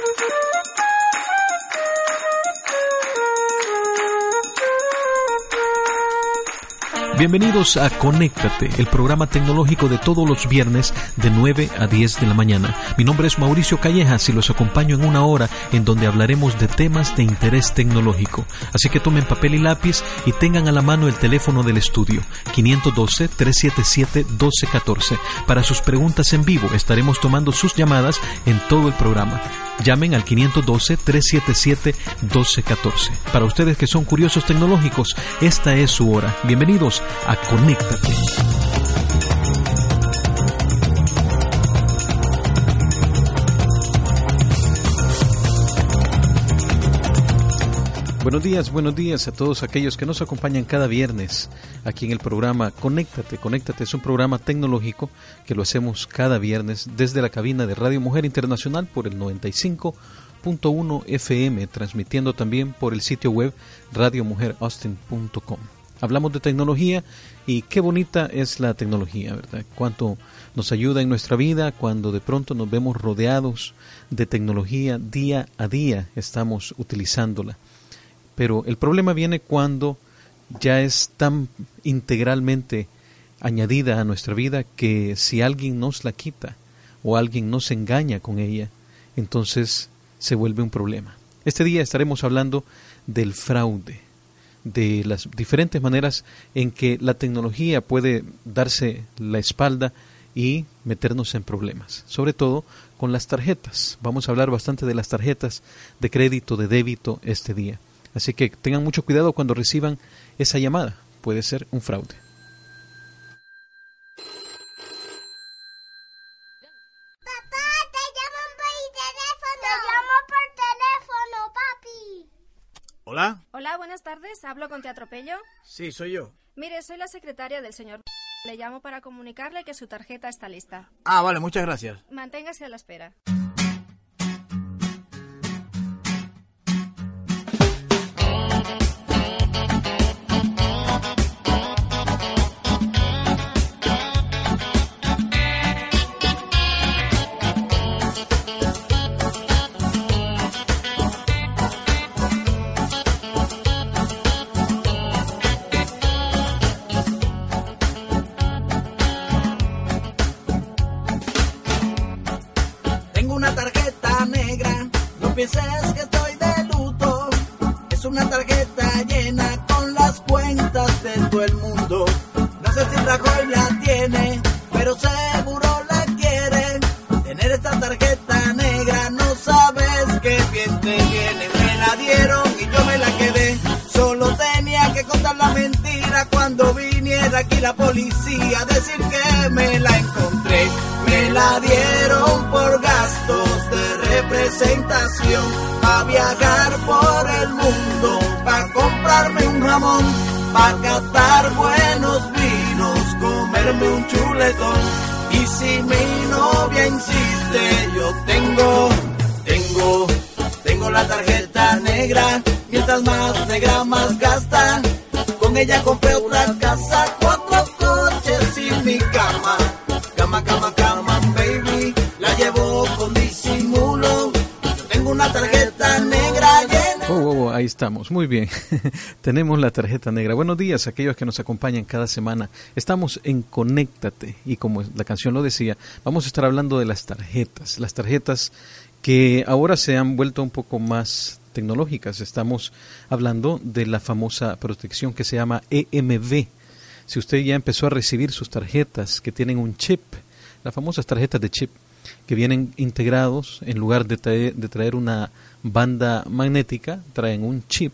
Thank you. Bienvenidos a Conéctate, el programa tecnológico de todos los viernes de 9 a 10 de la mañana. Mi nombre es Mauricio Callejas y los acompaño en una hora en donde hablaremos de temas de interés tecnológico. Así que tomen papel y lápiz y tengan a la mano el teléfono del estudio 512-377-1214. Para sus preguntas en vivo estaremos tomando sus llamadas en todo el programa. Llamen al 512-377-1214. Para ustedes que son curiosos tecnológicos, esta es su hora. Bienvenidos a Conéctate. Buenos días, buenos días a todos aquellos que nos acompañan cada viernes aquí en el programa Conéctate. Conéctate es un programa tecnológico que lo hacemos cada viernes desde la cabina de Radio Mujer Internacional por el 95.1 FM, transmitiendo también por el sitio web radiomujeraustin.com. Hablamos de tecnología y qué bonita es la tecnología, ¿verdad? Cuánto nos ayuda en nuestra vida cuando de pronto nos vemos rodeados de tecnología día a día, estamos utilizándola. Pero el problema viene cuando ya es tan integralmente añadida a nuestra vida que si alguien nos la quita o alguien nos engaña con ella, entonces se vuelve un problema. Este día estaremos hablando del fraude, de las diferentes maneras en que la tecnología puede darse la espalda y meternos en problemas, sobre todo con las tarjetas. Vamos a hablar bastante de las tarjetas de crédito, de débito este día. Así que tengan mucho cuidado cuando reciban esa llamada. Puede ser un fraude. Papá, te llamo por teléfono. Te llamo por teléfono, papi. Hola. Hola, buenas tardes. ¿Hablo con Te Atropello? Sí, soy yo. Mire, soy la secretaria del señor. Le llamo para comunicarle que su tarjeta está lista. Ah, vale, muchas gracias. Manténgase a la espera. Todo el mundo. No sé si Rajoy la tiene, pero seguro la quiere. Tener esta tarjeta negra no sabes qué bien te viene. Me la dieron y yo me la quedé. Solo tenía que contar la mentira cuando viniera aquí la policía a decir que me la encontré. Me la dieron por gastos de representación, a viajar por el mundo, para comprarme un jamón, para catar buenos vinos, comerme un chuletón. Y si mi novia insiste, yo tengo, tengo, tengo la tarjeta negra, mientras más negra más gasta. Con ella compré una casa, estamos, muy bien. Tenemos la tarjeta negra. Buenos días a aquellos que nos acompañan cada semana. Estamos en Conéctate y como la canción lo decía, vamos a estar hablando de las tarjetas. Las tarjetas que ahora se han vuelto un poco más tecnológicas. Estamos hablando de la famosa protección que se llama EMV. Si usted ya empezó a recibir sus tarjetas que tienen un chip, las famosas tarjetas de chip, que vienen integrados, en lugar de traer, de traer una banda magnética, traen un chip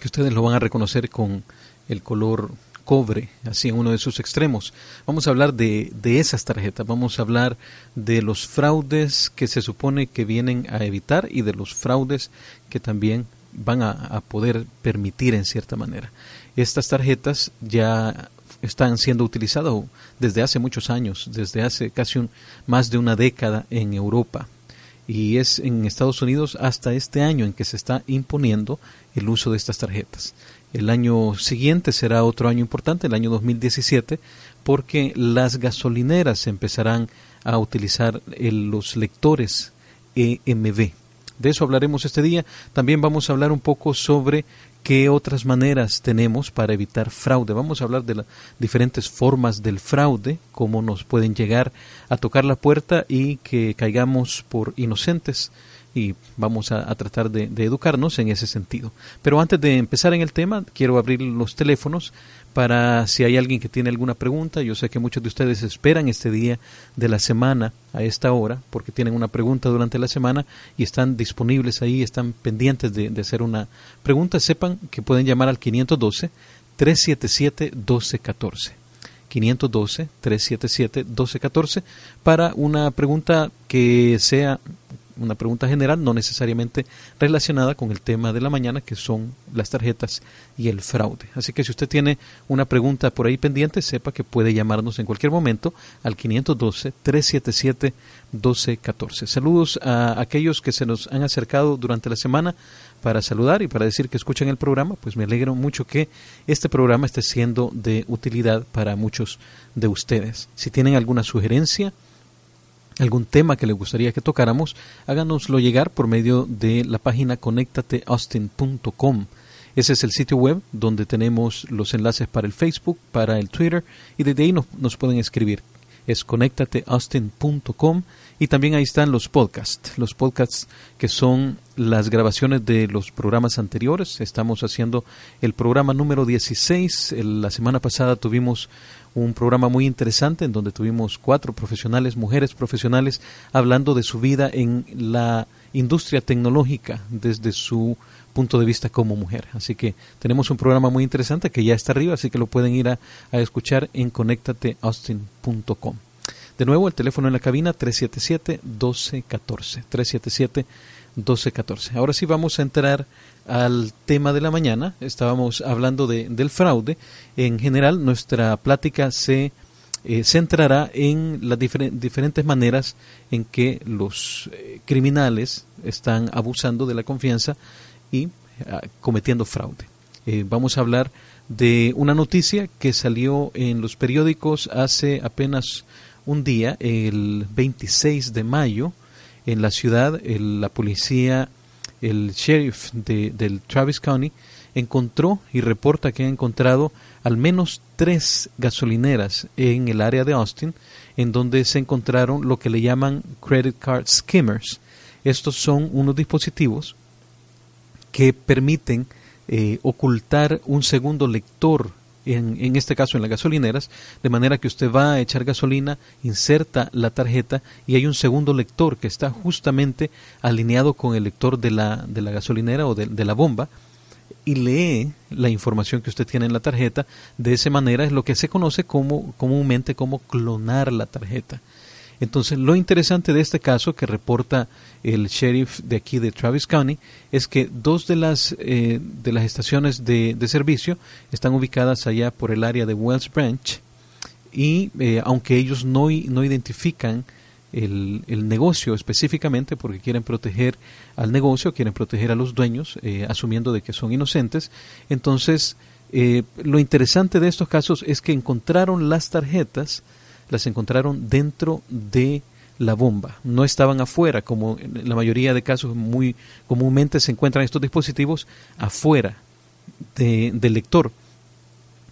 que ustedes lo van a reconocer con el color cobre, así en uno de sus extremos. Vamos a hablar de, de esas tarjetas, vamos a hablar de los fraudes que se supone que vienen a evitar y de los fraudes que también van a, a poder permitir en cierta manera. Estas tarjetas ya están siendo utilizadas desde hace muchos años, desde hace casi un, más de una década en Europa. Y es en Estados Unidos hasta este año en que se está imponiendo el uso de estas tarjetas. El año siguiente será otro año importante, el año 2017, porque las gasolineras empezarán a utilizar los lectores DEMV. De eso hablaremos este día. También vamos a hablar un poco sobre qué otras maneras tenemos para evitar fraude. Vamos a hablar de las diferentes formas del fraude, cómo nos pueden llegar a tocar la puerta y que caigamos por inocentes y vamos a, tratar de, educarnos en ese sentido. Pero antes de empezar en el tema, quiero abrir los teléfonos para si hay alguien que tiene alguna pregunta. Yo sé que muchos de ustedes esperan este día de la semana a esta hora porque tienen una pregunta durante la semana y están disponibles ahí, están pendientes de, de hacer una pregunta. Sepan que pueden llamar al 512 377 1214. 512-377-1214 para una pregunta que sea una pregunta general, no necesariamente relacionada con el tema de la mañana, que son las tarjetas y el fraude. Así que si usted tiene una pregunta por ahí pendiente, sepa que puede llamarnos en cualquier momento al 512-377-1214. Saludos a aquellos que se nos han acercado durante la semana para saludar y para decir que escuchan el programa, pues me alegro mucho que este programa esté siendo de utilidad para muchos de ustedes. Si tienen alguna sugerencia, algún tema que les gustaría que tocáramos, háganoslo llegar por medio de la página conectateaustin.com. Ese es el sitio web donde tenemos los enlaces para el Facebook, para el Twitter y desde ahí nos, nos pueden escribir. Es conectateaustin.com y también ahí están los podcasts, los podcasts que son las grabaciones de los programas anteriores. Estamos haciendo el programa número 16. La semana pasada tuvimos un programa muy interesante en donde tuvimos cuatro profesionales, mujeres profesionales, hablando de su vida en la industria tecnológica desde su punto de vista como mujer. Así que tenemos un programa muy interesante que ya está arriba, así que lo pueden ir a, escuchar en conectateaustin.com. De nuevo, el teléfono en la cabina 377-1214. 377-1214. Ahora sí vamos a entrar al tema de la mañana. Estábamos hablando de, del fraude. En general, nuestra plática se eh, centrará en las difer diferentes maneras en que los eh, criminales están abusando de la confianza y uh, cometiendo fraude. Eh, vamos a hablar de una noticia que salió en los periódicos hace apenas un día, el 26 de mayo, en la ciudad, el, la policía el sheriff de, del Travis County encontró y reporta que ha encontrado al menos tres gasolineras en el área de Austin en donde se encontraron lo que le llaman credit card skimmers. Estos son unos dispositivos que permiten eh, ocultar un segundo lector en, en, este caso en las gasolineras, de manera que usted va a echar gasolina, inserta la tarjeta y hay un segundo lector que está justamente alineado con el lector de la, de la gasolinera o de, de la bomba y lee la información que usted tiene en la tarjeta. De esa manera es lo que se conoce como, comúnmente como clonar la tarjeta. Entonces, lo interesante de este caso que reporta el sheriff de aquí de Travis County es que dos de las, eh, de las estaciones de, de, servicio están ubicadas allá por el área de Wells Branch y eh, aunque ellos no, no identifican el, el, negocio específicamente porque quieren proteger al negocio, quieren proteger a los dueños, eh, asumiendo de que son inocentes, entonces lo interesante de estos casos es que encontraron las tarjetas las encontraron dentro de la bomba, no estaban afuera, como en la mayoría de casos muy comúnmente se encuentran estos dispositivos afuera de, del lector.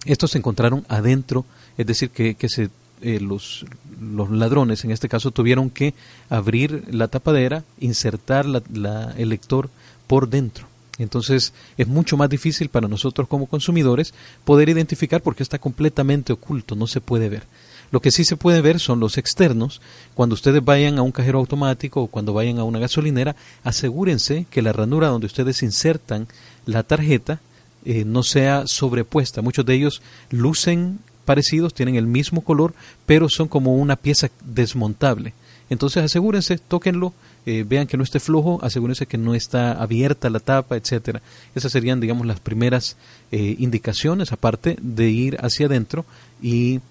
Estos se encontraron adentro, es decir, que, que se, eh, los, los ladrones en este caso tuvieron que abrir la tapadera, insertar la, el lector por dentro. Entonces es mucho más difícil para nosotros como consumidores poder identificar porque está completamente oculto, no se puede ver. Lo que sí se puede ver son los externos. Cuando ustedes vayan a un cajero automático o cuando vayan a una gasolinera, asegúrense que la ranura donde ustedes insertan la tarjeta eh, no sea sobrepuesta. Muchos de ellos lucen parecidos, tienen el mismo color, pero son como una pieza desmontable. Entonces asegúrense, tóquenlo, eh, vean que no esté flojo, asegúrense que no está abierta la tapa, etcétera. Esas serían, digamos, las primeras eh, indicaciones, aparte de ir hacia adentro y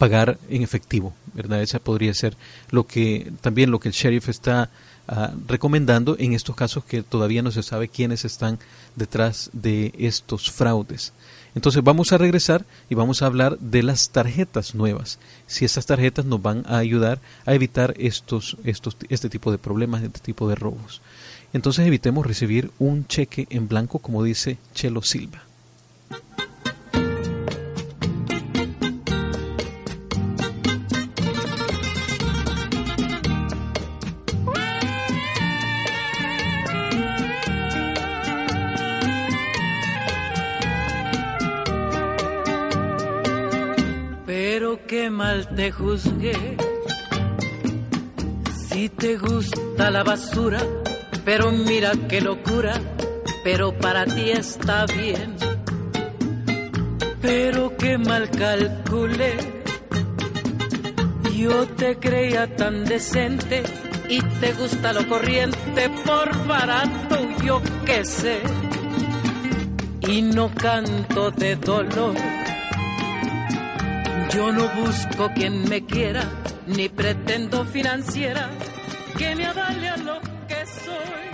pagar en efectivo, ¿verdad? Esa podría ser lo que también lo que el sheriff está uh, recomendando en estos casos que todavía no se sabe quiénes están detrás de estos fraudes. Entonces vamos a regresar y vamos a hablar de las tarjetas nuevas. Si estas tarjetas nos van a ayudar a evitar estos, estos, este tipo de problemas, este tipo de robos. Entonces evitemos recibir un cheque en blanco, como dice Chelo Silva. Te juzgué. Si te gusta la basura, pero mira qué locura, pero para ti está bien. Pero qué mal calculé. Yo te creía tan decente y te gusta lo corriente por barato, yo qué sé. Y no canto de dolor. Yo no busco quien me quiera, ni pretendo financiera que me avale a lo que soy.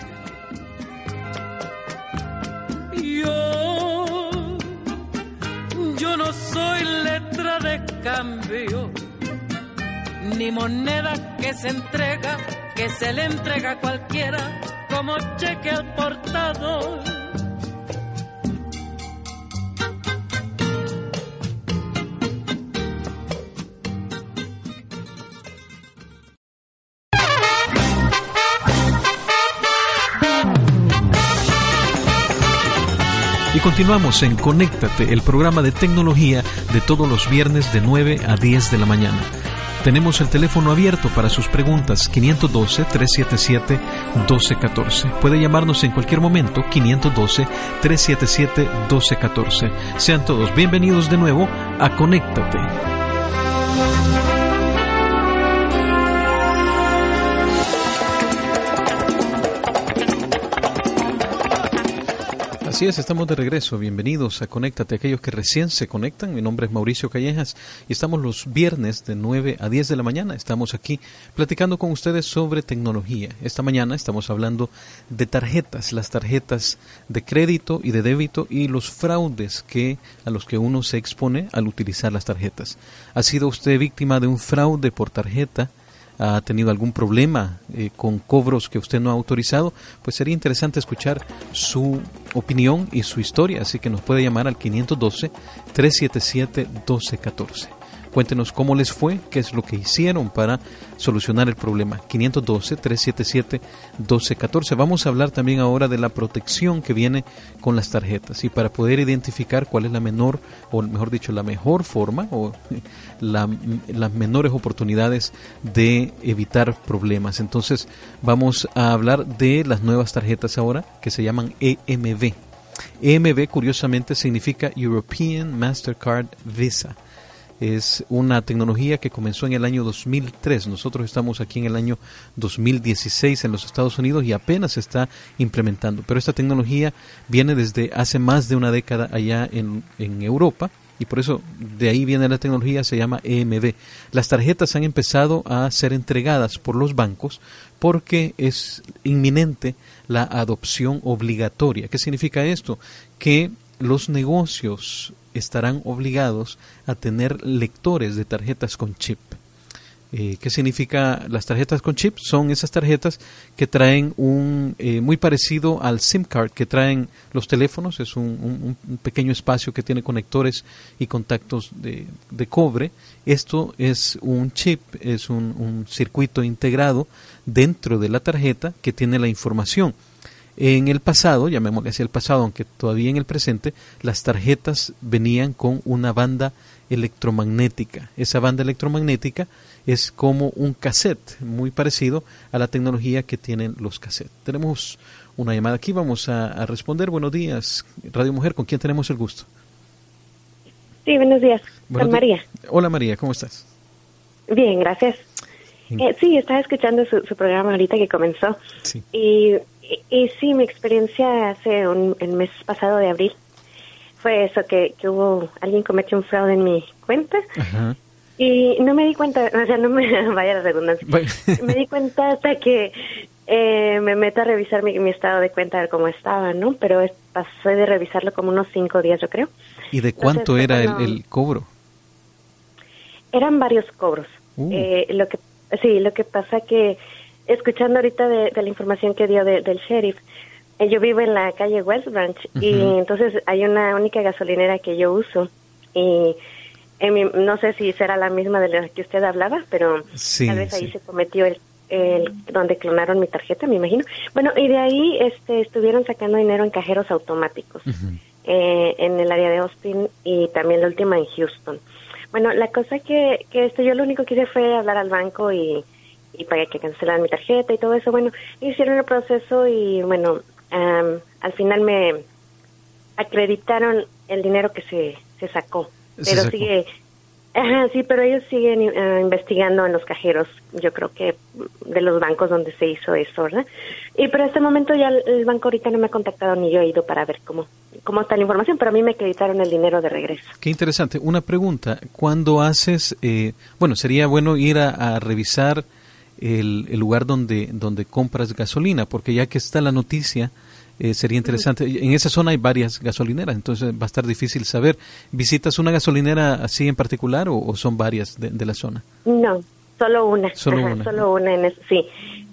Yo, yo no soy letra de cambio, ni moneda que se entrega, que se le entrega a cualquiera como cheque al portador. Y continuamos en Conéctate, el programa de tecnología de todos los viernes de 9 a 10 de la mañana. Tenemos el teléfono abierto para sus preguntas 512-377-1214. Puede llamarnos en cualquier momento 512-377-1214. Sean todos bienvenidos de nuevo a Conéctate. Así es, estamos de regreso. Bienvenidos a Conéctate, aquellos que recién se conectan. Mi nombre es Mauricio Callejas y estamos los viernes de 9 a 10 de la mañana. Estamos aquí platicando con ustedes sobre tecnología. Esta mañana estamos hablando de tarjetas, las tarjetas de crédito y de débito y los fraudes que a los que uno se expone al utilizar las tarjetas. ¿Ha sido usted víctima de un fraude por tarjeta? Ha tenido algún problema eh, con cobros que usted no ha autorizado, pues sería interesante escuchar su opinión y su historia, así que nos puede llamar al 512-377-1214. Cuéntenos cómo les fue, qué es lo que hicieron para solucionar el problema. 512-377-1214. Vamos a hablar también ahora de la protección que viene con las tarjetas y para poder identificar cuál es la menor, o mejor dicho, la mejor forma o la, las menores oportunidades de evitar problemas. Entonces vamos a hablar de las nuevas tarjetas ahora que se llaman EMV. EMV curiosamente significa European Mastercard Visa es una tecnología que comenzó en el año 2003. Nosotros estamos aquí en el año 2016 en los Estados Unidos y apenas se está implementando. Pero esta tecnología viene desde hace más de una década allá en, en Europa y por eso de ahí viene la tecnología, se llama EMV. Las tarjetas han empezado a ser entregadas por los bancos porque es inminente la adopción obligatoria. ¿Qué significa esto? Que los negocios estarán obligados a tener lectores de tarjetas con chip. Eh, ¿Qué significa las tarjetas con chip? Son esas tarjetas que traen un eh, muy parecido al SIM card que traen los teléfonos. Es un, pequeño espacio que tiene conectores y contactos de, cobre. Esto es un chip, es un circuito integrado dentro de la tarjeta que tiene la información. En el pasado, llamémosle así el pasado, aunque todavía en el presente, las tarjetas venían con una banda electromagnética. Esa banda electromagnética es como un cassette, muy parecido a la tecnología que tienen los cassettes. Tenemos una llamada aquí, vamos a, a responder. Buenos días, Radio Mujer, ¿con quién tenemos el gusto? Sí, buenos días. Buenos Con María. Hola María, ¿cómo estás? Bien, gracias. Eh, sí, estaba escuchando su, su programa ahorita que comenzó. Sí. Y, y, sí, mi experiencia hace un, el mes pasado de abril fue eso, que, que hubo, alguien cometió un fraude en mi cuenta Ajá. y no me di cuenta, o sea, no me vaya la redundancia, Bueno. me di cuenta hasta que eh, me meto a revisar mi, mi estado de cuenta de cómo estaba, ¿no? Pero es- pasé de revisarlo como unos cinco días, yo creo. ¿Y de cuánto era el cobro? Eran varios cobros. Uh. Eh, lo que sí, lo que pasa que escuchando ahorita de, de la información que dio de- del sheriff, eh, yo vivo en la calle West Branch y entonces hay una única gasolinera que yo uso y en mi- no sé si será la misma de la que usted hablaba, pero Sí, tal vez ahí sí. se cometió el, el donde clonaron mi tarjeta, me imagino. Bueno, y de ahí este estuvieron sacando dinero en cajeros automáticos eh, en el área de Austin y también la última en Houston. Bueno, la cosa que, que esto yo lo único que hice fue hablar al banco y, y para que cancelaran mi tarjeta y todo eso. Bueno, hicieron el proceso y bueno, am, al final me acreditaron el dinero que se, se sacó. Se Pero sacó. sigue, ajá, sí, pero ellos siguen eh, investigando en los cajeros, yo creo que de los bancos donde se hizo eso, ¿verdad? Y pero este momento ya el, el banco ahorita no me ha contactado ni yo he ido para ver cómo, cómo está la información, pero a mí me acreditaron el dinero de regreso. Qué interesante. Una pregunta. Cuando haces, eh, bueno, sería bueno ir a, a revisar el, el lugar donde, donde compras gasolina, porque ya que está la noticia, eh, sería interesante. En esa zona hay varias gasolineras, entonces va a estar difícil saber. ¿Visitas una gasolinera así en particular o, o son varias de, de la zona? No, solo una. Solo Ajá, una. Solo una en sí.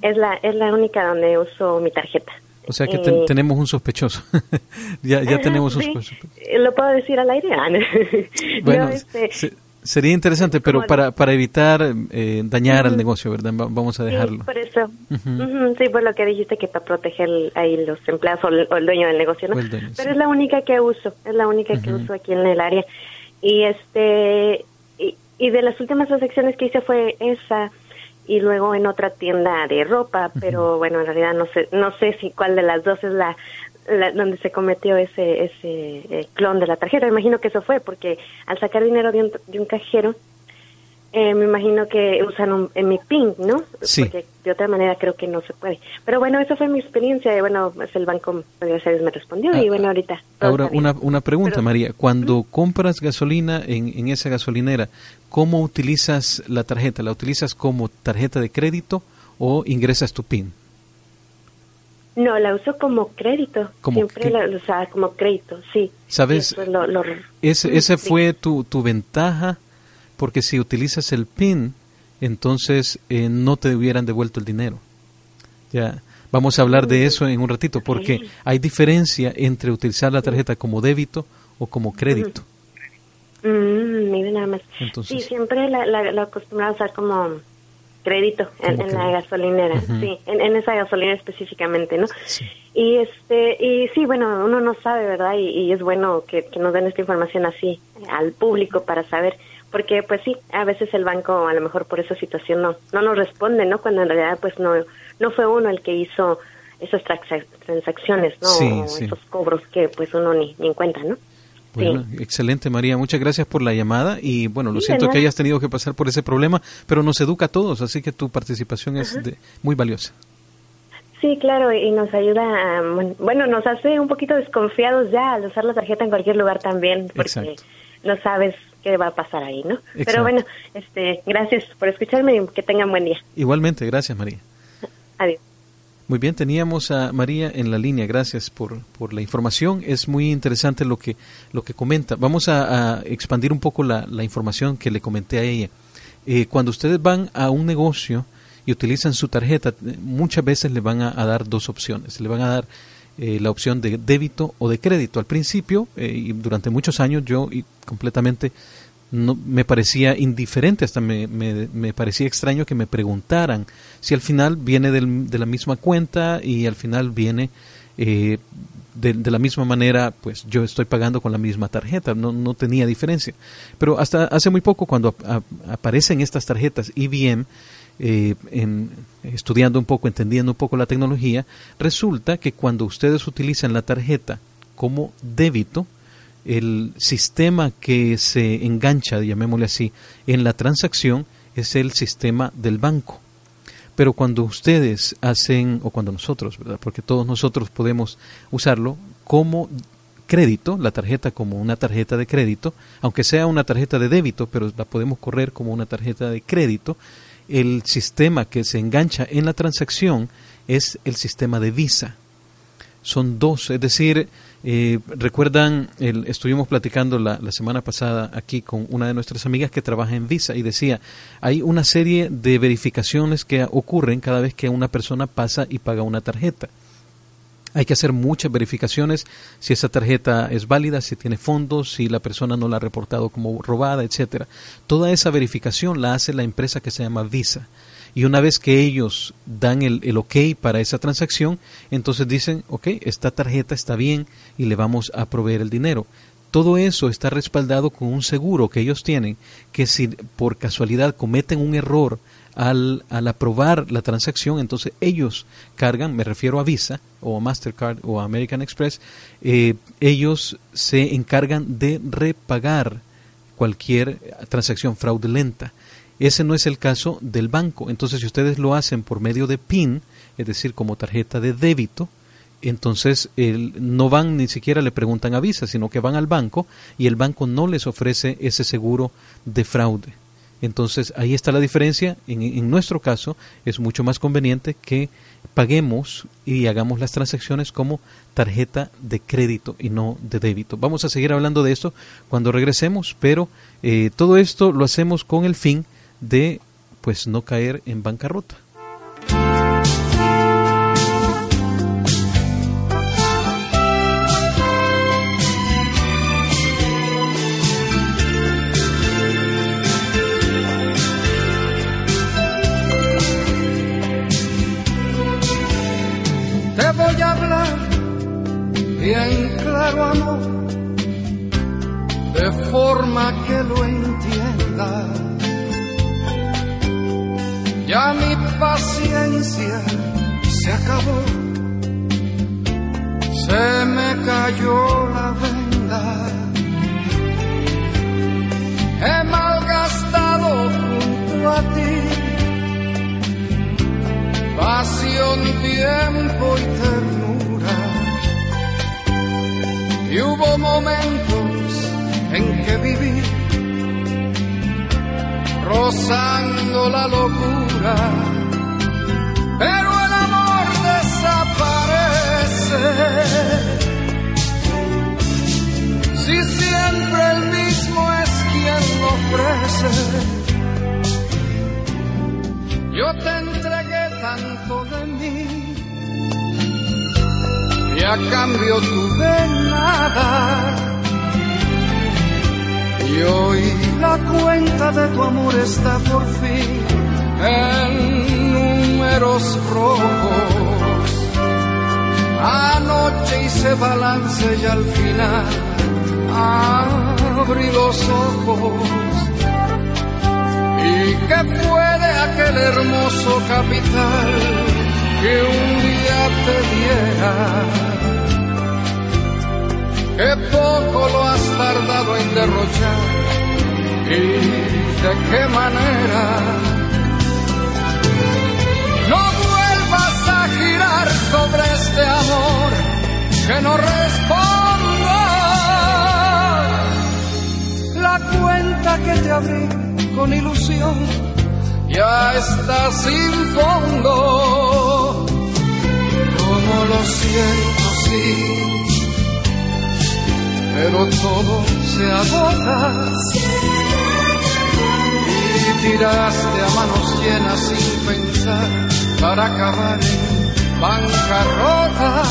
Es la, es la única donde uso mi tarjeta. O sea que Eh, tenemos un sospechoso. ya ya ajá, tenemos un sí. sospechoso. ¿Lo puedo decir al aire? No. Bueno, No, este, se- sería interesante, pero ¿Cómo para, para evitar eh, dañar al negocio, ¿verdad? Va- vamos a dejarlo. Sí, por eso. Ujú, sí, por lo que dijiste que para proteger ahí los empleados o el, o el dueño del negocio, ¿no? Dueño, Pero sí. es la única que uso, es la única que uso aquí en el área. Y este y, y de las últimas transacciones que hice fue esa y luego en otra tienda de ropa, pero bueno, en realidad no sé no sé si cuál de las dos es la, la- donde se cometió ese ese eh, clon de la tarjeta. Me imagino que eso fue porque al sacar dinero de un, de un cajero eh, me imagino que usan un, en mi PIN, ¿no? Sí. Porque de otra manera creo que no se puede. Pero bueno, esa fue mi experiencia. Y bueno, pues el banco, me respondió. Ah, y bueno, ahorita. Ahora, una, una pregunta, Pero- María. Cuando compras gasolina en, en esa gasolinera, ¿cómo utilizas la tarjeta? ¿La utilizas como tarjeta de crédito o ingresas tu PIN? No, la uso como crédito. ¿Como Siempre la usaba como crédito, sí. ¿Sabes? Lo- lo- Ese, sí. fue tu, tu ventaja, porque si utilizas el PIN, entonces eh, no te hubieran devuelto el dinero. Ya, vamos a hablar de eso en un ratito, porque hay diferencia entre utilizar la tarjeta como débito o como crédito. Mm, mire nada más. Entonces- sí, siempre la, la, la acostumbraba a usar como crédito en, en la gasolinera, sí, en, en esa gasolinera específicamente, ¿no? Sí. Y este y sí, bueno, uno no sabe, ¿verdad? Y, y es bueno que, que nos den esta información así al público para saber, porque pues sí, a veces el banco a lo mejor por esa situación no no nos responde, ¿no? Cuando en realidad pues no no fue uno el que hizo esas transa- transacciones, ¿no? Sí, O sí. esos cobros que pues uno ni, ni en cuenta, ¿no? Bueno, Sí. excelente María, muchas gracias por la llamada y bueno, lo Sí, siento que hayas tenido que pasar por ese problema, pero nos educa a todos, así que tu participación es de- muy valiosa. Sí, claro, y nos ayuda, a, bueno, nos hace un poquito desconfiados ya al usar la tarjeta en cualquier lugar también, porque Exacto. no sabes qué va a pasar ahí, ¿no? Exacto. Pero bueno, este, gracias por escucharme y que tengan buen día. Igualmente, gracias María. Adiós. Muy bien, teníamos a María en la línea, gracias por, por la información, es muy interesante lo que, lo que comenta. Vamos a, expandir un poco la, la información que le comenté a ella. Eh, cuando ustedes van a un negocio y utilizan su tarjeta, muchas veces le van a, a dar dos opciones. Le van a dar eh, la opción de débito o de crédito. Al principio, eh, y durante muchos años, yo y completamente no, me parecía indiferente, hasta me, me, me parecía extraño que me preguntaran si al final viene del- de la misma cuenta y al final viene eh, de, de la misma manera, pues yo estoy pagando con la misma tarjeta, no, no tenía diferencia. Pero hasta hace muy poco, cuando ap- ap- aparecen estas tarjetas IBM, eh, en- estudiando un poco, entendiendo un poco la tecnología, resulta que cuando ustedes utilizan la tarjeta como débito, el sistema que se engancha, llamémosle así, en la transacción es el sistema del banco. Pero cuando ustedes hacen, o cuando nosotros, ¿verdad? Porque todos nosotros podemos usarlo como crédito, la tarjeta como una tarjeta de crédito, aunque sea una tarjeta de débito, pero la podemos correr como una tarjeta de crédito, el sistema que se engancha en la transacción es el sistema de Visa. Son dos, es decir, eh, recuerdan, el, estuvimos platicando la, la, semana pasada aquí con una de nuestras amigas que trabaja en Visa y decía, hay una serie de verificaciones que ocurren cada vez que una persona pasa y paga una tarjeta. Hay que hacer muchas verificaciones si esa tarjeta es válida, si tiene fondos, si la persona no la ha reportado como robada, etcétera. Toda esa verificación la hace la empresa que se llama Visa. Y una vez que ellos dan el, el, ok para esa transacción, entonces dicen, ok, esta tarjeta está bien y le vamos a proveer el dinero. Todo eso está respaldado con un seguro que ellos tienen, que si por casualidad cometen un error al, al aprobar la transacción, entonces ellos cargan, me refiero a Visa o a Mastercard o a American Express, eh, ellos se encargan de repagar cualquier transacción fraudulenta. Ese no es el caso del banco. Entonces, si ustedes lo hacen por medio de PIN, es decir, como tarjeta de débito, entonces el, no van ni siquiera le preguntan a Visa, sino que van al banco y el banco no les ofrece ese seguro de fraude. Entonces ahí está la diferencia. En, en, nuestro caso es mucho más conveniente que paguemos y hagamos las transacciones como tarjeta de crédito y no de débito. Vamos a seguir hablando de esto cuando regresemos, pero eh, todo esto lo hacemos con el fin de pues no caer en bancarrota. Te voy a hablar bien claro, amor, de forma que lo entiendas ya mi paciencia se acabó, se me cayó la venda. He malgastado junto a ti pasión, tiempo y ternura. Y hubo momentos en que viví rozando la locura, pero el amor desaparece. Si siempre el mismo es quien lo ofrece, yo te entregué tanto de mí y a cambio tuve nada. Y hoy la cuenta de tu amor está por fin en números rojos. Anoche hice balance y al final abrí los ojos. ¿Y qué fue de aquel hermoso capital que un día te diera? que poco lo has tardado en derrochar y de qué manera. No vuelvas a girar sobre este amor que no responda. La cuenta que te abrí con ilusión ya está sin fondo. Como lo siento, sí pero todo se agota. Y tiraste a manos llenas sin pensar para acabar en bancarrota.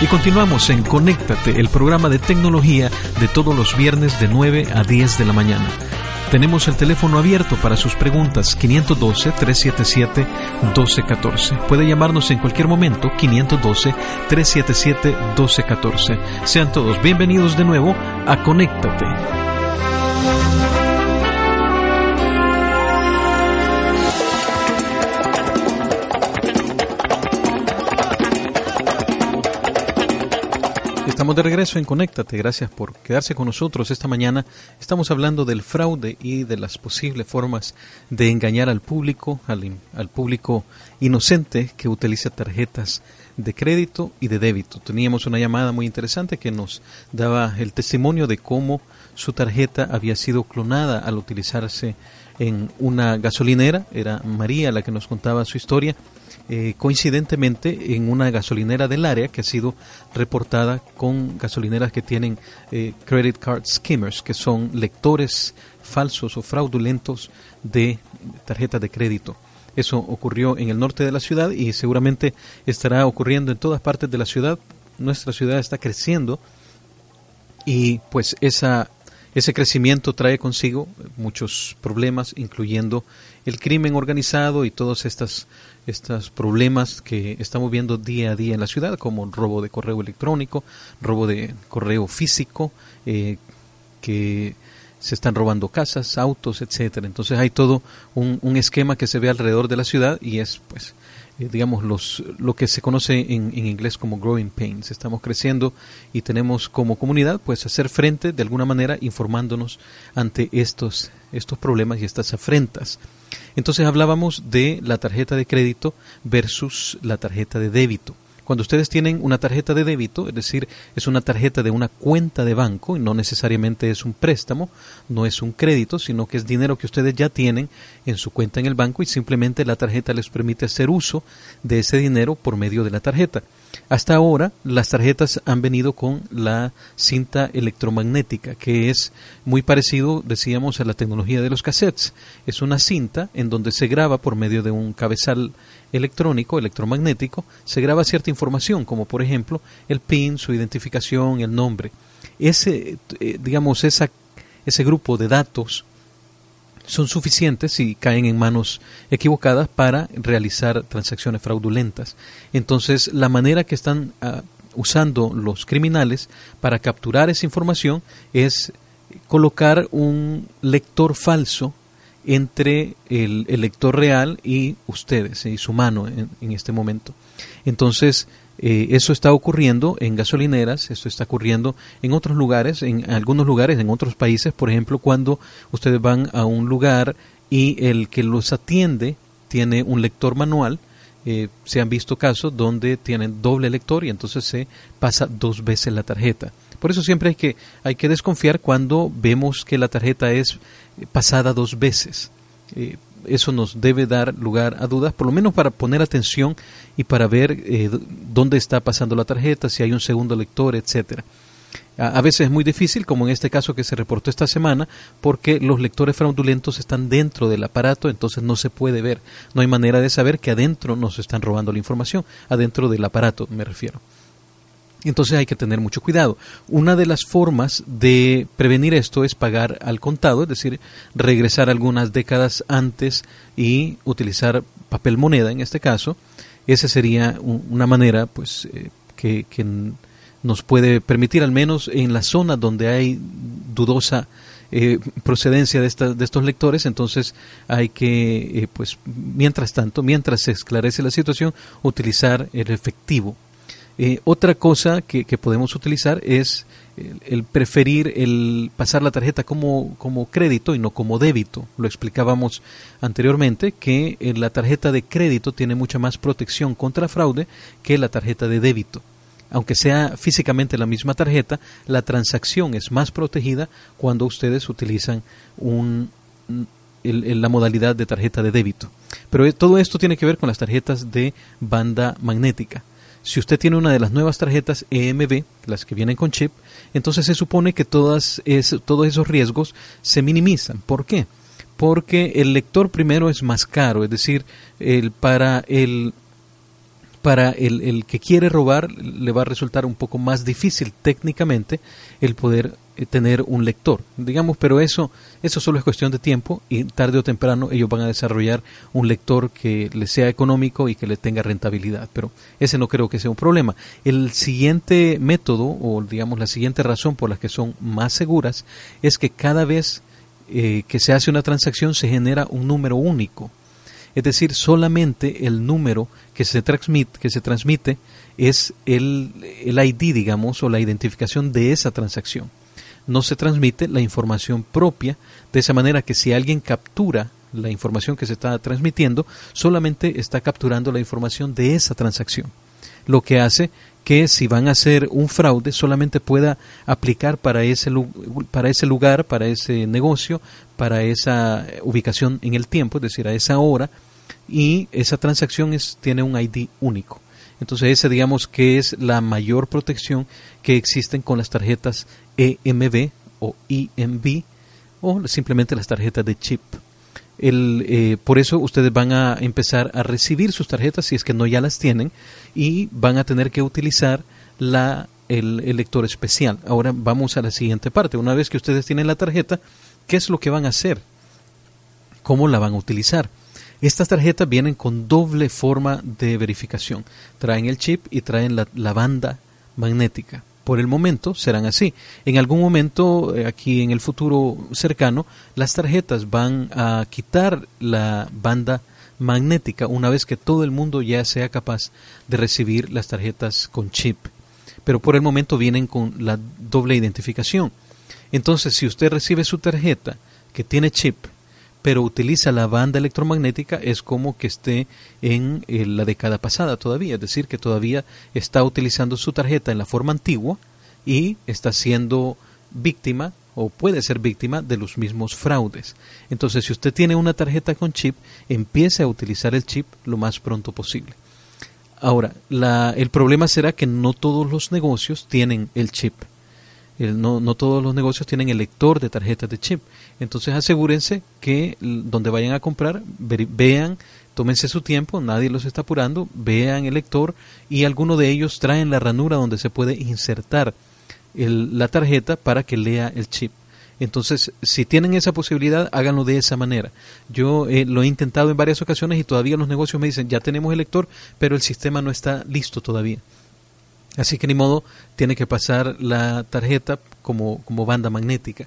Y continuamos en Conéctate, el programa de tecnología de todos los viernes de 9 a 10 de la mañana. Tenemos el teléfono abierto para sus preguntas 512-377-1214. Puede llamarnos en cualquier momento 512-377-1214. Sean todos bienvenidos de nuevo a Conéctate. Estamos de regreso en Conéctate. Gracias por quedarse con nosotros esta mañana. Estamos hablando del fraude y de las posibles formas de engañar al público, al, al público inocente que utiliza tarjetas de crédito y de débito. Teníamos una llamada muy interesante que nos daba el testimonio de cómo su tarjeta había sido clonada al utilizarse en una gasolinera. Era María la que nos contaba su historia. Eh, coincidentemente en una gasolinera del área que ha sido reportada con gasolineras que tienen eh, credit card skimmers, que son lectores falsos o fraudulentos de tarjetas de crédito. Eso ocurrió en el norte de la ciudad y seguramente estará ocurriendo en todas partes de la ciudad. Nuestra ciudad está creciendo y pues esa, ese crecimiento trae consigo muchos problemas, incluyendo el crimen organizado y todos estos, estos problemas que estamos viendo día a día en la ciudad, como robo de correo electrónico, robo de correo físico, eh, que se están robando casas, autos, etcétera. Entonces hay todo un, un, esquema que se ve alrededor de la ciudad y es, pues, eh, digamos, los, lo que se conoce en, en, inglés como growing pains. Estamos creciendo y tenemos como comunidad, pues, hacer frente de alguna manera informándonos ante estos, estos problemas y estas afrentas. Entonces hablábamos de la tarjeta de crédito versus la tarjeta de débito. Cuando ustedes tienen una tarjeta de débito, es decir, es una tarjeta de una cuenta de banco y no necesariamente es un préstamo, no es un crédito, sino que es dinero que ustedes ya tienen en su cuenta en el banco y simplemente la tarjeta les permite hacer uso de ese dinero por medio de la tarjeta. Hasta ahora las tarjetas han venido con la cinta electromagnética, que es muy parecido, decíamos, a la tecnología de los cassettes. Es una cinta en donde se graba por medio de un cabezal electrónico, electromagnético, se graba cierta información, como por ejemplo el PIN, su identificación, el nombre. Ese, eh, digamos, esa, ese grupo de datos son suficientes y caen en manos equivocadas para realizar transacciones fraudulentas. Entonces, la manera que están uh, usando los criminales para capturar esa información es colocar un lector falso entre el, lector real y ustedes y su mano en, en este momento. Entonces, eh, eso está ocurriendo en gasolineras, eso está ocurriendo en otros lugares, en algunos lugares, en otros países, por ejemplo, cuando ustedes van a un lugar y el que los atiende tiene un lector manual, eh, se han visto casos donde tienen doble lector y entonces se pasa dos veces la tarjeta. Por eso siempre hay que, hay que desconfiar cuando vemos que la tarjeta es pasada dos veces. Eh, eso nos debe dar lugar a dudas, por lo menos para poner atención y para ver eh, dónde está pasando la tarjeta, si hay un segundo lector, etcétera. A, veces es muy difícil, como en este caso que se reportó esta semana, porque los lectores fraudulentos están dentro del aparato, entonces no se puede ver. No hay manera de saber que adentro nos están robando la información, adentro del aparato me refiero. Entonces hay que tener mucho cuidado. Una de las formas de prevenir esto es pagar al contado, es decir, regresar algunas décadas antes y utilizar papel moneda en este caso. Esa sería una manera pues, eh, que, que, nos puede permitir, al menos en la zona donde hay dudosa eh, procedencia de, esta, de, estos lectores, entonces hay que, eh, pues, mientras tanto, mientras se esclarece la situación, utilizar el efectivo eh, otra cosa que, podemos utilizar es el, el, preferir el pasar la tarjeta como, como crédito y no como débito. Lo explicábamos anteriormente que eh, la tarjeta de crédito tiene mucha más protección contra fraude que la tarjeta de débito. Aunque sea físicamente la misma tarjeta, la transacción es más protegida cuando ustedes utilizan un, el, la modalidad de tarjeta de débito. Pero todo esto tiene que ver con las tarjetas de banda magnética. Si usted tiene una de las nuevas tarjetas EMB, las que vienen con chip, entonces se supone que todas es, todos esos riesgos se minimizan. ¿Por qué? Porque el lector primero es más caro, es decir, el, para el para el, el, que quiere robar le va a resultar un poco más difícil técnicamente el poder tener un lector, digamos, pero eso, eso solo es cuestión de tiempo y tarde o temprano ellos van a desarrollar un lector que le sea económico y que le tenga rentabilidad, pero ese no creo que sea un problema. El siguiente método o digamos la siguiente razón por la que son más seguras es que cada vez eh, que se hace una transacción se genera un número único. Es decir, solamente el número que se transmite, que se transmite es el, el ID, digamos, o la identificación de esa transacción no se transmite la información propia, de esa manera que si alguien captura la información que se está transmitiendo, solamente está capturando la información de esa transacción. lo que hace que si van a hacer un fraude solamente pueda aplicar para ese, para ese lugar, para ese negocio, para esa ubicación en el tiempo, es decir, a esa hora, y esa transacción es, tiene un ID único. Entonces ese digamos que es la mayor protección que existen con las tarjetas EMB o EMB o simplemente las tarjetas de chip. El, eh, por eso ustedes van a empezar a recibir sus tarjetas si es que no ya las tienen y van a tener que utilizar la, el, el, lector especial. Ahora vamos a la siguiente parte. Una vez que ustedes tienen la tarjeta, ¿qué es lo que van a hacer? ¿Cómo la van a utilizar? Estas tarjetas vienen con doble forma de verificación. Traen el chip y traen la, banda magnética por el momento serán así. En algún momento, eh, aquí en el futuro cercano, las tarjetas van a quitar la banda magnética una vez que todo el mundo ya sea capaz de recibir las tarjetas con chip. Pero por el momento vienen con la doble identificación. Entonces, si usted recibe su tarjeta que tiene chip pero utiliza la banda electromagnética, es como que esté en eh, la década pasada todavía, es decir, que todavía está utilizando su tarjeta en la forma antigua y está siendo víctima o puede ser víctima de los mismos fraudes. Entonces, si usted tiene una tarjeta con chip, empiece a utilizar el chip lo más pronto posible. Ahora, la, el problema será que no todos los negocios tienen el chip no, no todos los negocios tienen el lector de tarjetas de chip. Entonces asegúrense que donde vayan a comprar, vean, tómense su tiempo, nadie los está apurando, vean el lector y alguno de ellos traen la ranura donde se puede insertar la tarjeta para que lea el chip. Entonces, si tienen esa posibilidad, háganlo de esa manera. Yo eh, lo he intentado en varias ocasiones y todavía los negocios me dicen, ya tenemos el lector, pero el sistema no está listo todavía. Así que ni modo, tiene que pasar la tarjeta como, como banda magnética.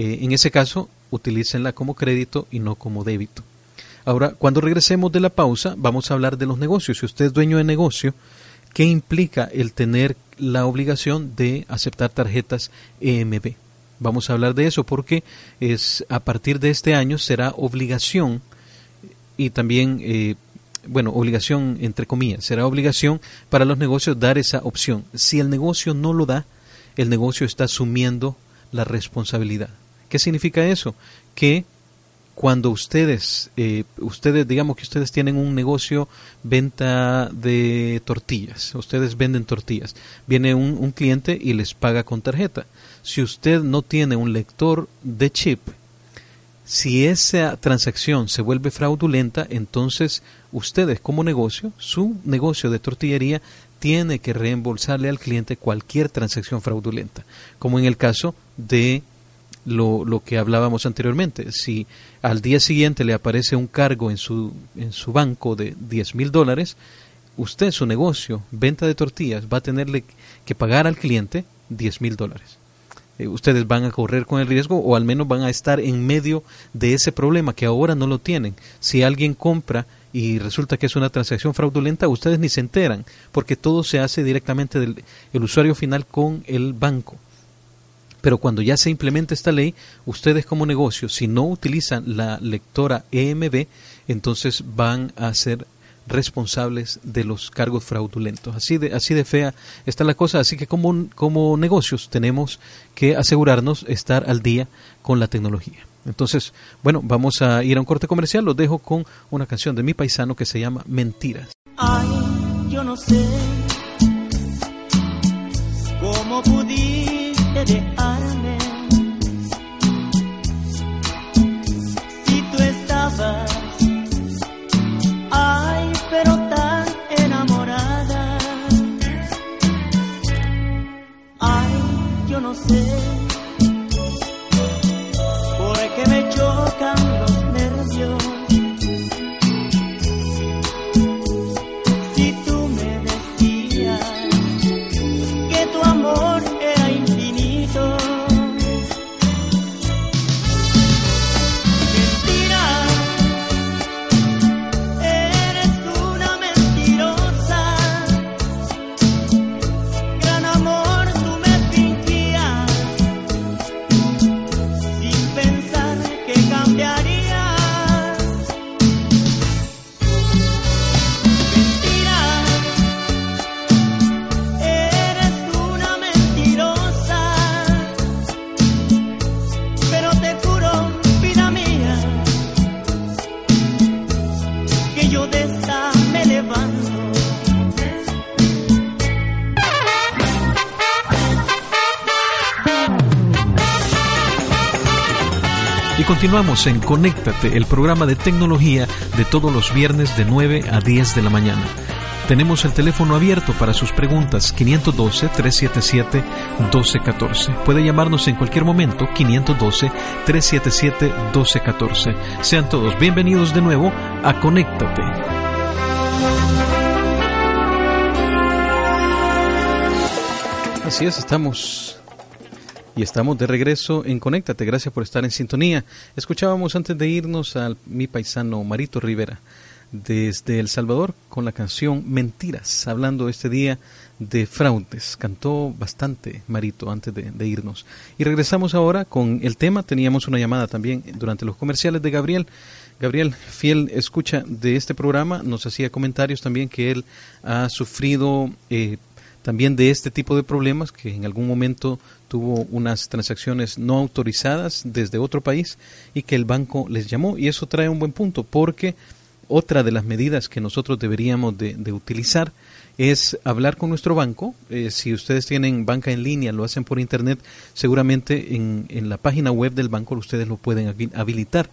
Eh, en ese caso, utilícenla como crédito y no como débito. Ahora, cuando regresemos de la pausa, vamos a hablar de los negocios. Si usted es dueño de negocio, ¿qué implica el tener la obligación de aceptar tarjetas EMB? Vamos a hablar de eso porque es a partir de este año será obligación y también eh, bueno, obligación entre comillas, será obligación para los negocios dar esa opción. Si el negocio no lo da, el negocio está asumiendo la responsabilidad. ¿Qué significa eso? Que cuando ustedes, eh, ustedes, digamos que ustedes tienen un negocio venta de tortillas, ustedes venden tortillas, viene un, un cliente y les paga con tarjeta. Si usted no tiene un lector de chip, si esa transacción se vuelve fraudulenta, entonces ustedes como negocio, su negocio de tortillería, tiene que reembolsarle al cliente cualquier transacción fraudulenta, como en el caso de lo, lo, que hablábamos anteriormente. Si al día siguiente le aparece un cargo en su, en su banco de 10 mil dólares, usted, su negocio, venta de tortillas, va a tenerle que pagar al cliente 10 mil dólares. Eh, ustedes van a correr con el riesgo o al menos van a estar en medio de ese problema que ahora no lo tienen. Si alguien compra y resulta que es una transacción fraudulenta, ustedes ni se enteran, porque todo se hace directamente del el usuario final con el banco. Pero cuando ya se implementa esta ley, ustedes como negocio, si no utilizan la lectora EMB, entonces van a ser responsables de los cargos fraudulentos. Así de, así de fea está la cosa. Así que como, como negocios tenemos que asegurarnos estar al día con la tecnología. Entonces, bueno, vamos a ir a un corte comercial. Los dejo con una canción de mi paisano que se llama Mentiras. Ay, yo no sé cómo pudiste dejarme. No sé. Por me chocan continuamos en Conéctate, el programa de tecnología de todos los viernes de 9 a 10 de la mañana. Tenemos el teléfono abierto para sus preguntas 512-377-1214. Puede llamarnos en cualquier momento 512-377-1214. Sean todos bienvenidos de nuevo a Conéctate. Así es, estamos y estamos de regreso en Conéctate. Gracias por estar en sintonía. Escuchábamos antes de irnos a mi paisano Marito Rivera desde El Salvador con la canción Mentiras, hablando este día de fraudes. Cantó bastante Marito antes de, de, irnos. Y regresamos ahora con el tema. Teníamos una llamada también durante los comerciales de Gabriel. Gabriel, fiel escucha de este programa, nos hacía comentarios también que él ha sufrido eh, también de este tipo de problemas, que en algún momento tuvo unas transacciones no autorizadas desde otro país y que el banco les llamó. Y eso trae un buen punto, porque otra de las medidas que nosotros deberíamos de, utilizar es hablar con nuestro banco. Eh, si ustedes tienen banca en línea, lo hacen por internet, seguramente en, en la página web del banco ustedes lo pueden habilitar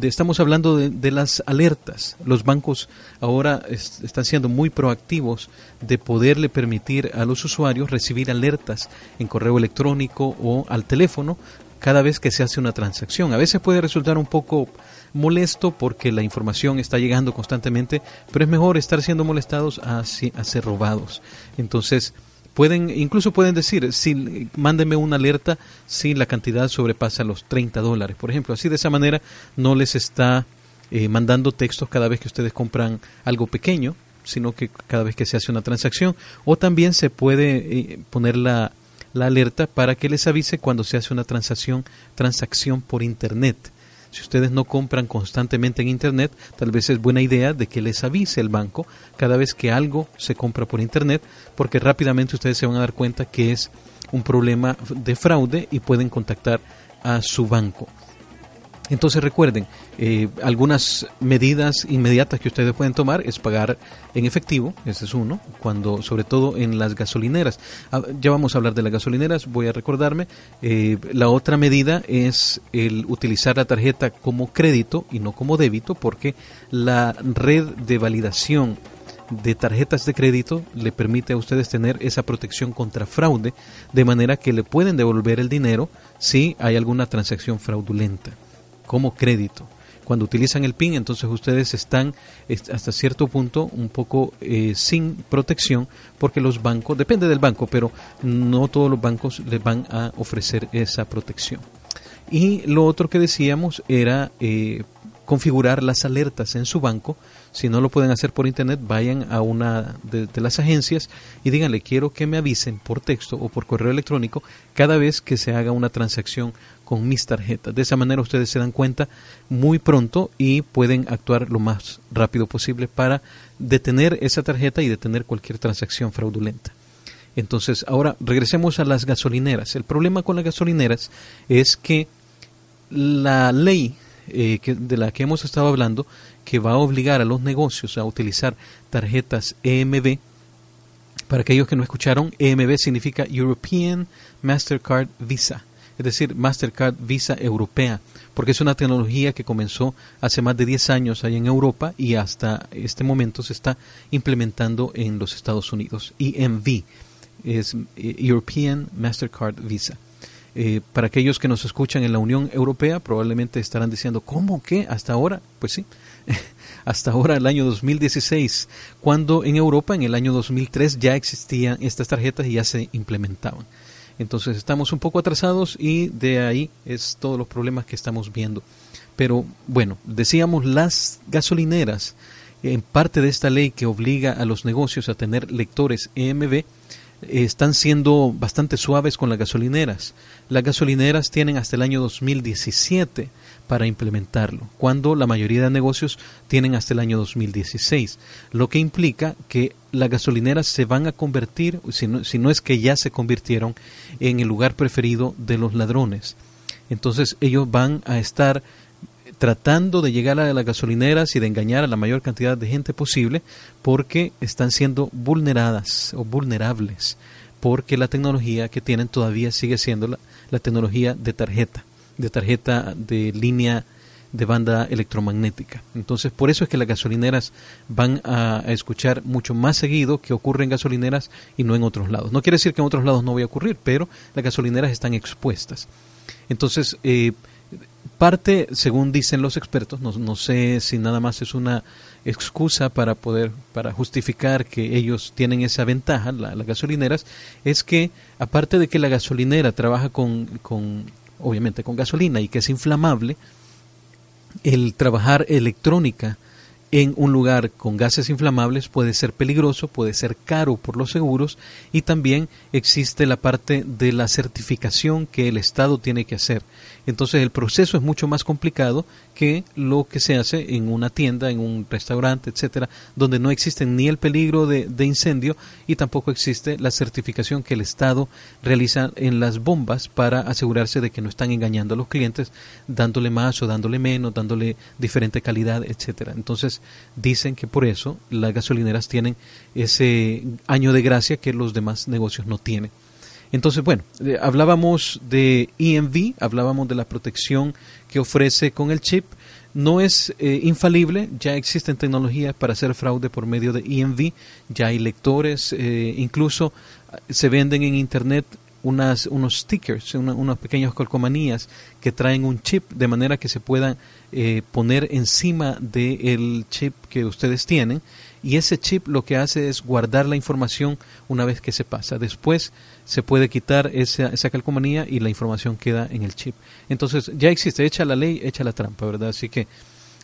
estamos hablando de, las alertas. Los bancos ahora es, están siendo muy proactivos de poderle permitir a los usuarios recibir alertas en correo electrónico o al teléfono cada vez que se hace una transacción. A veces puede resultar un poco molesto porque la información está llegando constantemente, pero es mejor estar siendo molestados a ser robados. Entonces, pueden incluso pueden decir si mándenme una alerta si la cantidad sobrepasa los 30 dólares. Por ejemplo así de esa manera no les está eh, mandando textos cada vez que ustedes compran algo pequeño sino que cada vez que se hace una transacción. O también se puede eh, poner la, la alerta para que les avise cuando se hace una transacción transacción por internet si ustedes no compran constantemente en Internet, tal vez es buena idea de que les avise el banco cada vez que algo se compra por Internet, porque rápidamente ustedes se van a dar cuenta que es un problema de fraude y pueden contactar a su banco. Entonces recuerden, eh, algunas medidas inmediatas que ustedes pueden tomar es pagar en efectivo, ese es uno, cuando sobre todo en las gasolineras. Ah, ya vamos a hablar de las gasolineras, voy a recordarme. Eh, la otra medida es el utilizar la tarjeta como crédito y no como débito, porque la red de validación de tarjetas de crédito le permite a ustedes tener esa protección contra fraude, de manera que le pueden devolver el dinero si hay alguna transacción fraudulenta como crédito. Cuando utilizan el PIN, entonces ustedes están hasta cierto punto un poco eh, sin protección porque los bancos, depende del banco, pero no todos los bancos les van a ofrecer esa protección. Y lo otro que decíamos era eh, configurar las alertas en su banco. Si no lo pueden hacer por internet, vayan a una de, de, las agencias y díganle quiero que me avisen por texto o por correo electrónico cada vez que se haga una transacción con mis tarjetas. De esa manera ustedes se dan cuenta muy pronto y pueden actuar lo más rápido posible para detener esa tarjeta y detener cualquier transacción fraudulenta. Entonces, ahora regresemos a las gasolineras. El problema con las gasolineras es que la ley eh, de la que hemos estado hablando, que va a obligar a los negocios a utilizar tarjetas EMB, para aquellos que no escucharon, EMB significa European Mastercard Visa es decir, Mastercard Visa Europea, porque es una tecnología que comenzó hace más de 10 años ahí en Europa y hasta este momento se está implementando en los Estados Unidos. EMV es eh, European Mastercard Visa. Eh, para aquellos que nos escuchan en la Unión Europea, probablemente estarán diciendo, ¿cómo que hasta ahora? Pues sí, hasta ahora, el año 2016, cuando en Europa, en el año 2003, ya existían estas tarjetas y ya se implementaban. Entonces estamos un poco atrasados y de ahí es todos los problemas que estamos viendo. Pero bueno, decíamos las gasolineras, en parte de esta ley que obliga a los negocios a tener lectores EMB, están siendo bastante suaves con las gasolineras. Las gasolineras tienen hasta el año 2017 para implementarlo, cuando la mayoría de negocios tienen hasta el año 2016, lo que implica que las gasolineras se van a convertir, si no, es que ya se convirtieron, en el lugar preferido de los ladrones. Entonces ellos van a estar tratando de llegar a las gasolineras y de engañar a la mayor cantidad de gente posible porque están siendo vulneradas o vulnerables porque la tecnología que tienen todavía sigue siendo la tecnología de tarjeta de tarjeta de línea de banda electromagnética. Entonces, por eso es que las gasolineras van a, escuchar mucho más seguido que ocurre en gasolineras y no en otros lados. No quiere decir que en otros lados no vaya a ocurrir, pero las gasolineras están expuestas. Entonces, eh, parte, según dicen los expertos, no, no, sé si nada más es una excusa para poder, para justificar que ellos tienen esa ventaja, la, las gasolineras, es que aparte de que la gasolinera trabaja con, con, obviamente con gasolina y que es inflamable, el trabajar electrónica en un lugar con gases inflamables puede ser peligroso, puede ser caro por los seguros y también existe la parte de la certificación que el Estado tiene que hacer. Entonces el proceso es mucho más complicado que lo que se hace en una tienda, en un restaurante, etcétera, donde no existe ni el peligro de, de, incendio y tampoco existe la certificación que el Estado realiza en las bombas para asegurarse de que no están engañando a los clientes, dándole más o dándole menos, dándole diferente calidad, etcétera. Entonces dicen que por eso las gasolineras tienen ese año de gracia que los demás negocios no tienen. Entonces, bueno, eh, hablábamos de EMV, hablábamos de la protección que ofrece con el chip. No es eh, infalible, ya existen tecnologías para hacer fraude por medio de EMV, ya hay lectores, eh, incluso se venden en Internet unas, unos stickers, una, unas pequeñas calcomanías que traen un chip de manera que se puedan eh, poner encima del chip que ustedes tienen y ese chip lo que hace es guardar la información una vez que se pasa. Después se puede quitar esa, esa calcomanía y la información queda en el chip. Entonces ya existe, echa la ley, echa la trampa, ¿verdad? Así que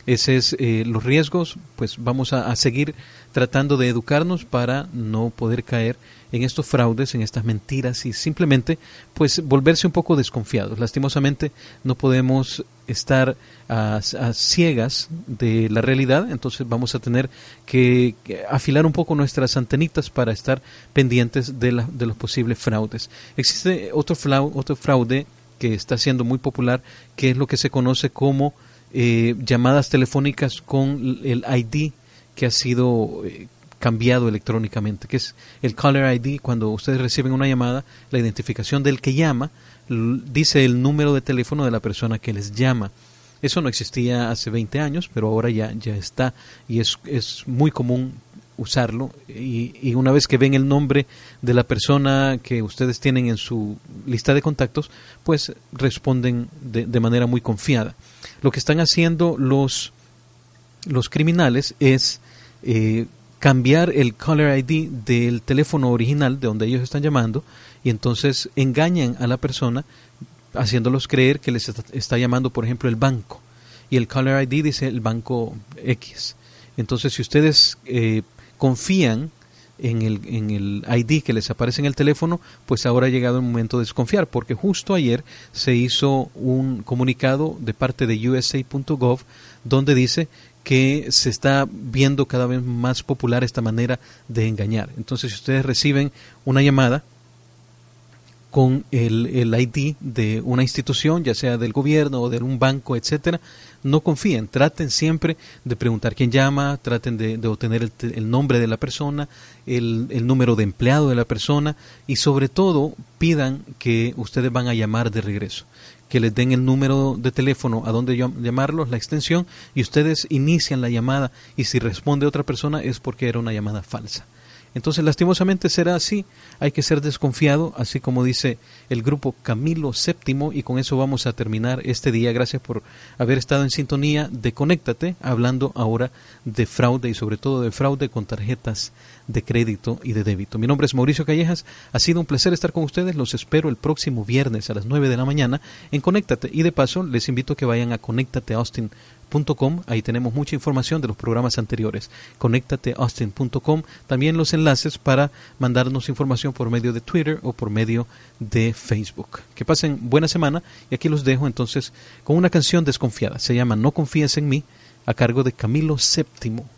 ese es eh, los riesgos, pues vamos a, seguir tratando de educarnos para no poder caer en estos fraudes, en estas mentiras y simplemente pues volverse un poco desconfiados. Lastimosamente no podemos estar a, ciegas de la realidad, entonces vamos a tener que afilar un poco nuestras antenitas para estar pendientes de, de los posibles fraudes. Existe otro fraude que está siendo muy popular, que es lo que se conoce como eh, llamadas telefónicas con el ID que ha sido eh, cambiado electrónicamente, que es el caller ID, cuando ustedes reciben una llamada, la identificación del que llama dice el número de teléfono de la persona que les llama. Eso no existía hace 20 años, pero ahora ya, ya está y es, es muy común usarlo y, y, una vez que ven el nombre de la persona que ustedes tienen en su lista de contactos, pues responden de, de manera muy confiada. Lo que están haciendo los, los criminales es eh, cambiar el caller ID del teléfono original de donde ellos están llamando y entonces engañan a la persona haciéndolos creer que les está, llamando, por ejemplo, el banco y el caller ID dice el banco X. Entonces, si ustedes eh, confían en el, en el ID que les aparece en el teléfono, pues ahora ha llegado el momento de desconfiar, porque justo ayer se hizo un comunicado de parte de USA.gov donde dice que se está viendo cada vez más popular esta manera de engañar. Entonces, si ustedes reciben una llamada con el, el ID de una institución, ya sea del gobierno o de un banco, etcétera, no confíen, traten siempre de preguntar quién llama, traten de, obtener el, el, nombre de la persona, el, el, número de empleado de la persona y sobre todo pidan que ustedes van a llamar de regreso, que les den el número de teléfono a donde llamarlos, la extensión y ustedes inician la llamada y si responde otra persona es porque era una llamada falsa. Entonces, lastimosamente será así. Hay que ser desconfiado, así como dice el grupo Camilo VII. Y con eso vamos a terminar este día. Gracias por haber estado en sintonía de Conéctate, hablando ahora de fraude y sobre todo de fraude con tarjetas de crédito y de débito. Mi nombre es Mauricio Callejas. Ha sido un placer estar con ustedes. Los espero el próximo viernes a las 9 de la mañana en Conéctate. Y de paso, les invito a que vayan a Austin Com, ahí tenemos mucha información de los programas anteriores. Conéctateaustin.com, también los enlaces para mandarnos información por medio de Twitter o por medio de Facebook. Que pasen buena semana y aquí los dejo entonces con una canción desconfiada. Se llama No confíes en mí a cargo de Camilo VII.